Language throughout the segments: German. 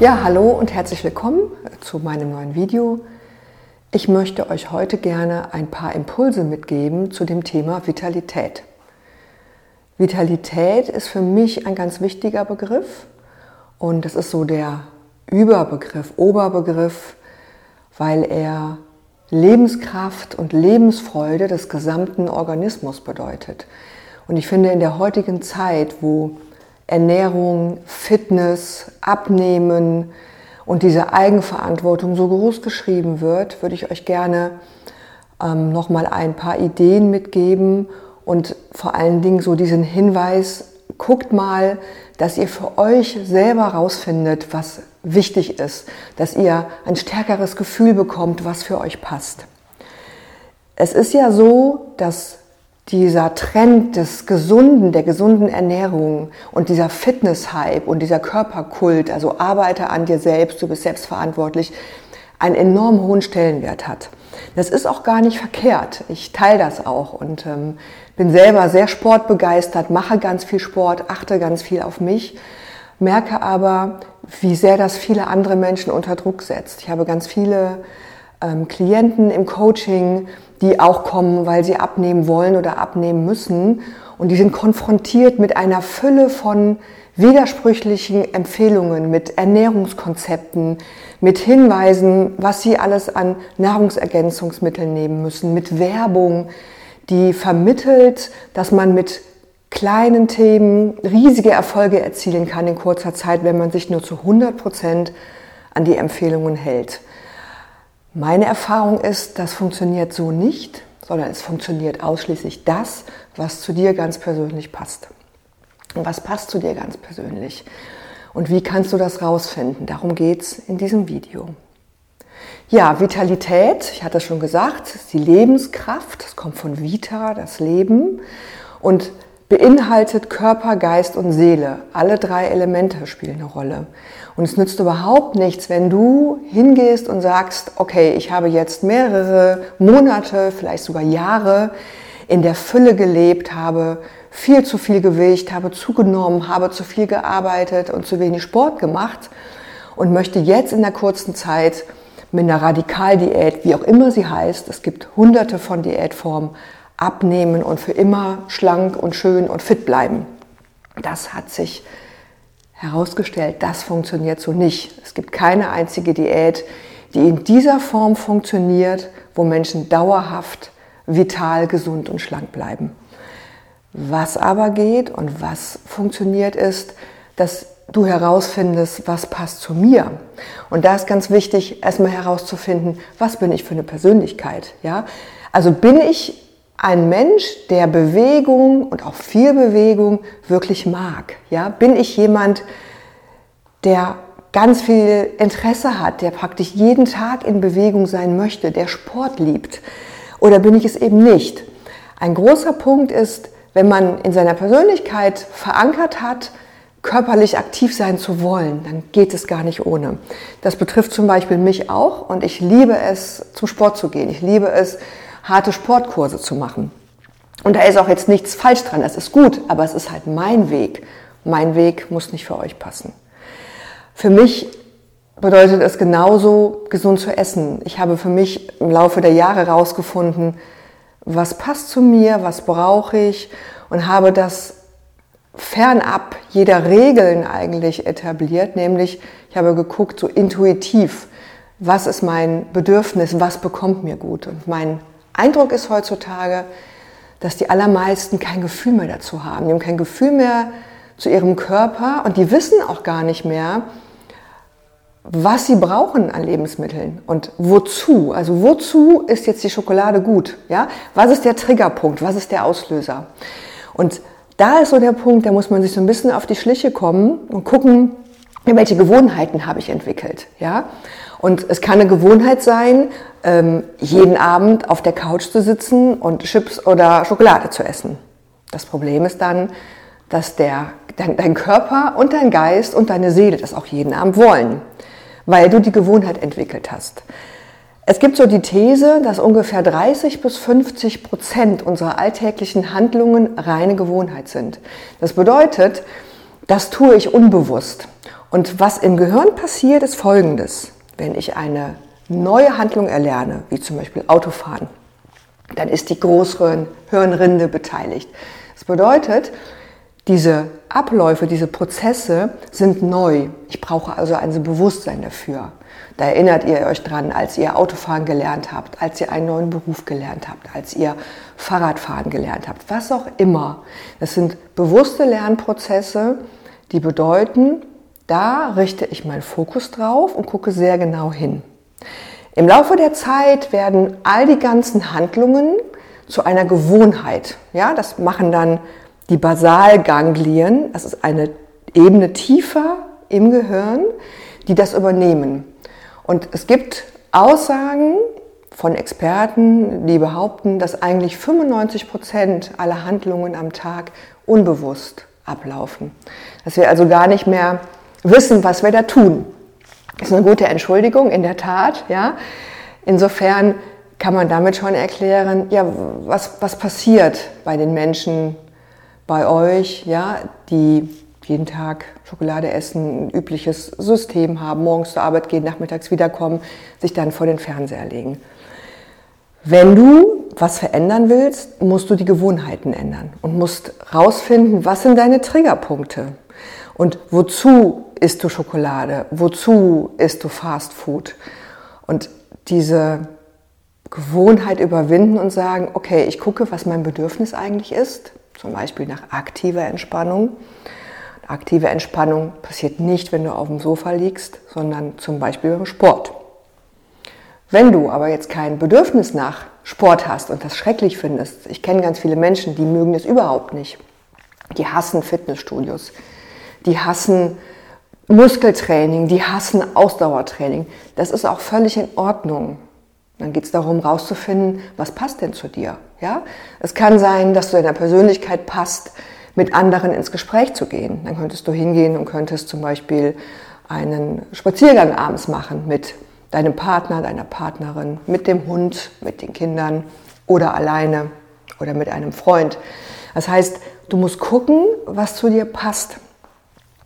Ja, hallo und herzlich willkommen zu meinem neuen Video. Ich möchte euch heute gerne ein paar Impulse mitgeben zu dem Thema Vitalität. Vitalität ist für mich ein ganz wichtiger Begriff und das ist so der Überbegriff, Oberbegriff, weil er Lebenskraft und Lebensfreude des gesamten Organismus bedeutet. Und ich finde in der heutigen Zeit, wo Ernährung, Fitness, Abnehmen und diese Eigenverantwortung so groß geschrieben wird, würde ich euch gerne ähm, nochmal ein paar Ideen mitgeben und vor allen Dingen so diesen Hinweis, guckt mal, dass ihr für euch selber rausfindet, was wichtig ist, dass ihr ein stärkeres Gefühl bekommt, was für euch passt. Es ist ja so, dass dieser Trend des Gesunden, der gesunden Ernährung und dieser Fitness-Hype und dieser Körperkult, also arbeite an dir selbst, du bist selbstverantwortlich, einen enorm hohen Stellenwert hat. Das ist auch gar nicht verkehrt. Ich teile das auch und ähm, bin selber sehr sportbegeistert, mache ganz viel Sport, achte ganz viel auf mich, merke aber, wie sehr das viele andere Menschen unter Druck setzt. Ich habe ganz viele ähm, Klienten im Coaching, die auch kommen, weil sie abnehmen wollen oder abnehmen müssen. Und die sind konfrontiert mit einer Fülle von widersprüchlichen Empfehlungen, mit Ernährungskonzepten, mit Hinweisen, was sie alles an Nahrungsergänzungsmitteln nehmen müssen, mit Werbung, die vermittelt, dass man mit kleinen Themen riesige Erfolge erzielen kann in kurzer Zeit, wenn man sich nur zu 100 Prozent an die Empfehlungen hält. Meine Erfahrung ist, das funktioniert so nicht, sondern es funktioniert ausschließlich das, was zu dir ganz persönlich passt. Und was passt zu dir ganz persönlich? Und wie kannst du das rausfinden? Darum geht es in diesem Video. Ja, Vitalität, ich hatte schon gesagt, ist die Lebenskraft, das kommt von Vita, das Leben. Und beinhaltet Körper, Geist und Seele. Alle drei Elemente spielen eine Rolle. Und es nützt überhaupt nichts, wenn du hingehst und sagst, okay, ich habe jetzt mehrere Monate, vielleicht sogar Jahre in der Fülle gelebt, habe viel zu viel Gewicht, habe zugenommen, habe zu viel gearbeitet und zu wenig Sport gemacht und möchte jetzt in der kurzen Zeit mit einer Radikaldiät, wie auch immer sie heißt, es gibt hunderte von Diätformen, abnehmen und für immer schlank und schön und fit bleiben. Das hat sich herausgestellt, das funktioniert so nicht. Es gibt keine einzige Diät, die in dieser Form funktioniert, wo Menschen dauerhaft vital, gesund und schlank bleiben. Was aber geht und was funktioniert ist, dass du herausfindest, was passt zu mir. Und da ist ganz wichtig, erstmal herauszufinden, was bin ich für eine Persönlichkeit. Ja? Also bin ich ein Mensch, der Bewegung und auch viel Bewegung wirklich mag? Ja, bin ich jemand, der ganz viel Interesse hat, der praktisch jeden Tag in Bewegung sein möchte, der Sport liebt? Oder bin ich es eben nicht? Ein großer Punkt ist, wenn man in seiner Persönlichkeit verankert hat, körperlich aktiv sein zu wollen, dann geht es gar nicht ohne. Das betrifft zum Beispiel mich auch und ich liebe es, zum Sport zu gehen. Ich liebe es, harte Sportkurse zu machen. Und da ist auch jetzt nichts falsch dran, das ist gut, aber es ist halt mein Weg. Mein Weg muss nicht für euch passen. Für mich bedeutet es genauso, gesund zu essen. Ich habe für mich im Laufe der Jahre herausgefunden, was passt zu mir, was brauche ich und habe das fernab jeder Regeln eigentlich etabliert, nämlich ich habe geguckt, so intuitiv, was ist mein Bedürfnis, was bekommt mir gut. Und mein Eindruck ist heutzutage, dass die allermeisten kein Gefühl mehr dazu haben. Die haben kein Gefühl mehr zu ihrem Körper und die wissen auch gar nicht mehr, was sie brauchen an Lebensmitteln und wozu. Also wozu ist jetzt die Schokolade gut? Ja? Was ist der Triggerpunkt? Was ist der Auslöser? Und da ist so der Punkt, da muss man sich so ein bisschen auf die Schliche kommen und gucken, welche Gewohnheiten habe ich entwickelt. Ja? Und es kann eine Gewohnheit sein, ähm, jeden Abend auf der Couch zu sitzen und Chips oder Schokolade zu essen. Das Problem ist dann, dass der, dein, dein Körper und dein Geist und deine Seele das auch jeden Abend wollen, weil du die Gewohnheit entwickelt hast. Es gibt so die These, dass ungefähr 30 bis 50 Prozent unserer alltäglichen Handlungen reine Gewohnheit sind. Das bedeutet, das tue ich unbewusst. Und was im Gehirn passiert, ist folgendes. Wenn ich eine neue Handlung erlerne, wie zum Beispiel Autofahren, dann ist die Großhirnrinde beteiligt. Das bedeutet, diese Abläufe, diese Prozesse sind neu. Ich brauche also ein Bewusstsein dafür. Da erinnert ihr euch dran, als ihr Autofahren gelernt habt, als ihr einen neuen Beruf gelernt habt, als ihr Fahrradfahren gelernt habt, was auch immer. Das sind bewusste Lernprozesse, die bedeuten, da richte ich meinen Fokus drauf und gucke sehr genau hin. Im Laufe der Zeit werden all die ganzen Handlungen zu einer Gewohnheit. Ja, das machen dann die Basalganglien. Das ist eine Ebene tiefer im Gehirn, die das übernehmen. Und es gibt Aussagen von Experten, die behaupten, dass eigentlich 95 Prozent aller Handlungen am Tag unbewusst ablaufen. Dass wir also gar nicht mehr wissen, was wir da tun. Ist eine gute Entschuldigung, in der Tat. Ja. Insofern kann man damit schon erklären, ja, was, was passiert bei den Menschen, bei euch, ja, die jeden Tag Schokolade essen, ein übliches System haben, morgens zur Arbeit gehen, nachmittags wiederkommen, sich dann vor den Fernseher legen. Wenn du was verändern willst, musst du die Gewohnheiten ändern und musst rausfinden, was sind deine Triggerpunkte und wozu isst du Schokolade, wozu isst du Fast Food und diese Gewohnheit überwinden und sagen, okay, ich gucke, was mein Bedürfnis eigentlich ist, zum Beispiel nach aktiver Entspannung. Aktive Entspannung passiert nicht, wenn du auf dem Sofa liegst, sondern zum Beispiel beim Sport. Wenn du aber jetzt kein Bedürfnis nach Sport hast und das schrecklich findest, ich kenne ganz viele Menschen, die mögen es überhaupt nicht. Die hassen Fitnessstudios, die hassen Muskeltraining, die hassen Ausdauertraining. Das ist auch völlig in Ordnung. Dann geht es darum, herauszufinden, was passt denn zu dir. Ja? Es kann sein, dass du in der Persönlichkeit passt, mit anderen ins Gespräch zu gehen. Dann könntest du hingehen und könntest zum Beispiel einen Spaziergang abends machen mit deinem Partner, deiner Partnerin, mit dem Hund, mit den Kindern oder alleine oder mit einem Freund. Das heißt, du musst gucken, was zu dir passt.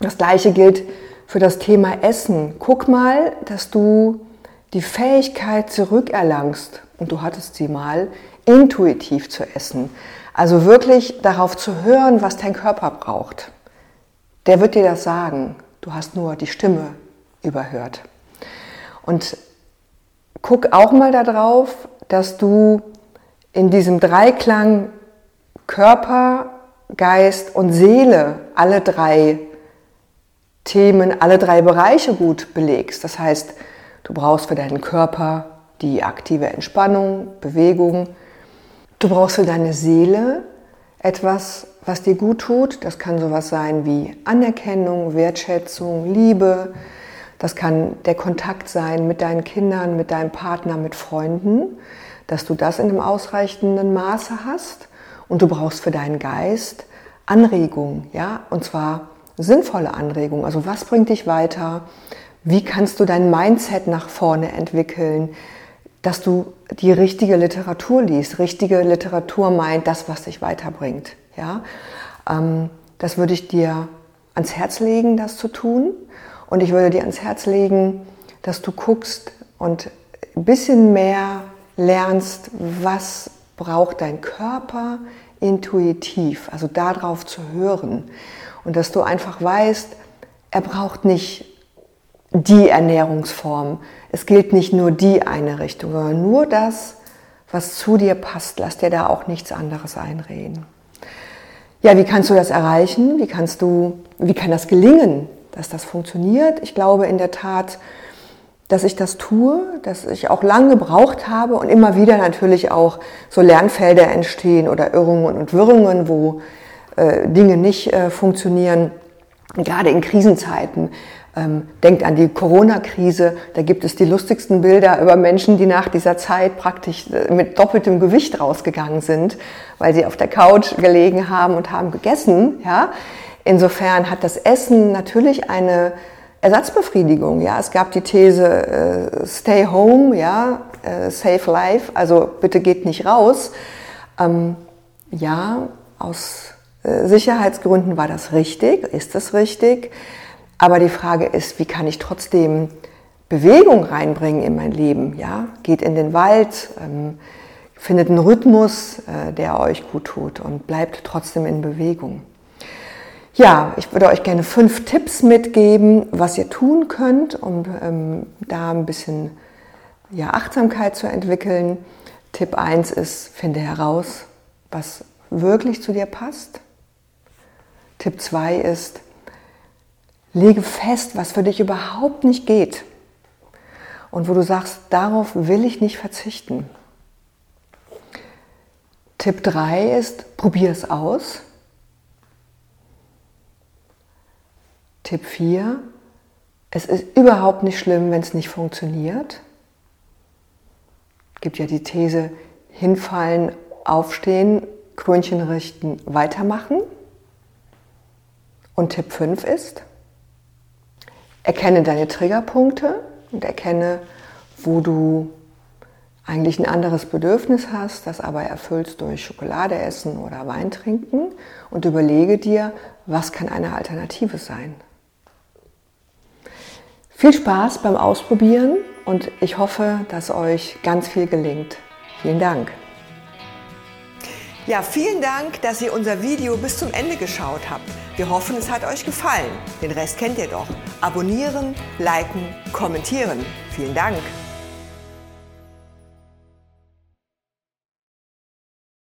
Das gleiche gilt für das Thema Essen. Guck mal, dass du die Fähigkeit zurückerlangst, und du hattest sie mal, intuitiv zu essen. Also wirklich darauf zu hören, was dein Körper braucht. Der wird dir das sagen. Du hast nur die Stimme überhört. Und guck auch mal darauf, dass du in diesem Dreiklang Körper, Geist und Seele alle drei Themen, alle drei Bereiche gut belegst. Das heißt, du brauchst für deinen Körper die aktive Entspannung, Bewegung. Du brauchst für deine Seele etwas, was dir gut tut. Das kann sowas sein wie Anerkennung, Wertschätzung, Liebe. Das kann der Kontakt sein mit deinen Kindern, mit deinem Partner, mit Freunden, dass du das in einem ausreichenden Maße hast. Und du brauchst für deinen Geist Anregung, ja, und zwar sinnvolle Anregung. Also was bringt dich weiter? Wie kannst du dein Mindset nach vorne entwickeln? Dass du die richtige Literatur liest. Richtige Literatur meint das, was dich weiterbringt. Ja, ähm, das würde ich dir ans Herz legen, das zu tun. Und ich würde dir ans Herz legen, dass du guckst und ein bisschen mehr lernst, was braucht dein Körper intuitiv, also darauf zu hören. Und dass du einfach weißt, er braucht nicht die Ernährungsform. Es gilt nicht nur die eine Richtung, sondern nur das, was zu dir passt. Lass dir da auch nichts anderes einreden. Ja, wie kannst du das erreichen? Wie kannst du, wie kann das gelingen, dass das funktioniert? Ich glaube in der Tat, dass ich das tue, dass ich auch lange gebraucht habe und immer wieder natürlich auch so Lernfelder entstehen oder Irrungen und Wirrungen, wo äh, Dinge nicht äh, funktionieren. Gerade in Krisenzeiten ähm, denkt an die Corona-Krise, da gibt es die lustigsten Bilder über Menschen, die nach dieser Zeit praktisch äh, mit doppeltem Gewicht rausgegangen sind, weil sie auf der Couch gelegen haben und haben gegessen. Ja? Insofern hat das Essen natürlich eine Ersatzbefriedigung. Ja? Es gab die These äh, Stay Home, ja? Äh, Save Life, also bitte geht nicht raus. Ähm, ja, aus Sicherheitsgründen war das richtig, ist es richtig. Aber die Frage ist, wie kann ich trotzdem Bewegung reinbringen in mein Leben? Ja? Geht in den Wald, ähm, findet einen Rhythmus, äh, der euch gut tut und bleibt trotzdem in Bewegung. Ja, ich würde euch gerne fünf Tipps mitgeben, was ihr tun könnt, um ähm, da ein bisschen ja, Achtsamkeit zu entwickeln. Tipp 1 ist, finde heraus, was wirklich zu dir passt. Tipp 2 ist, lege fest, was für dich überhaupt nicht geht und wo du sagst, darauf will ich nicht verzichten. Tipp 3 ist, probier es aus. Tipp 4, es ist überhaupt nicht schlimm, wenn es nicht funktioniert. Es gibt ja die These, hinfallen, aufstehen, Krönchen richten, weitermachen. Und Tipp 5 ist, erkenne deine Triggerpunkte und erkenne, wo du eigentlich ein anderes Bedürfnis hast, das aber erfüllst durch Schokolade essen oder Wein trinken und überlege dir, was kann eine Alternative sein. Viel Spaß beim Ausprobieren und ich hoffe, dass euch ganz viel gelingt. Vielen Dank. Ja, vielen Dank, dass ihr unser Video bis zum Ende geschaut habt. Wir hoffen, es hat euch gefallen. Den Rest kennt ihr doch. Abonnieren, liken, kommentieren. Vielen Dank.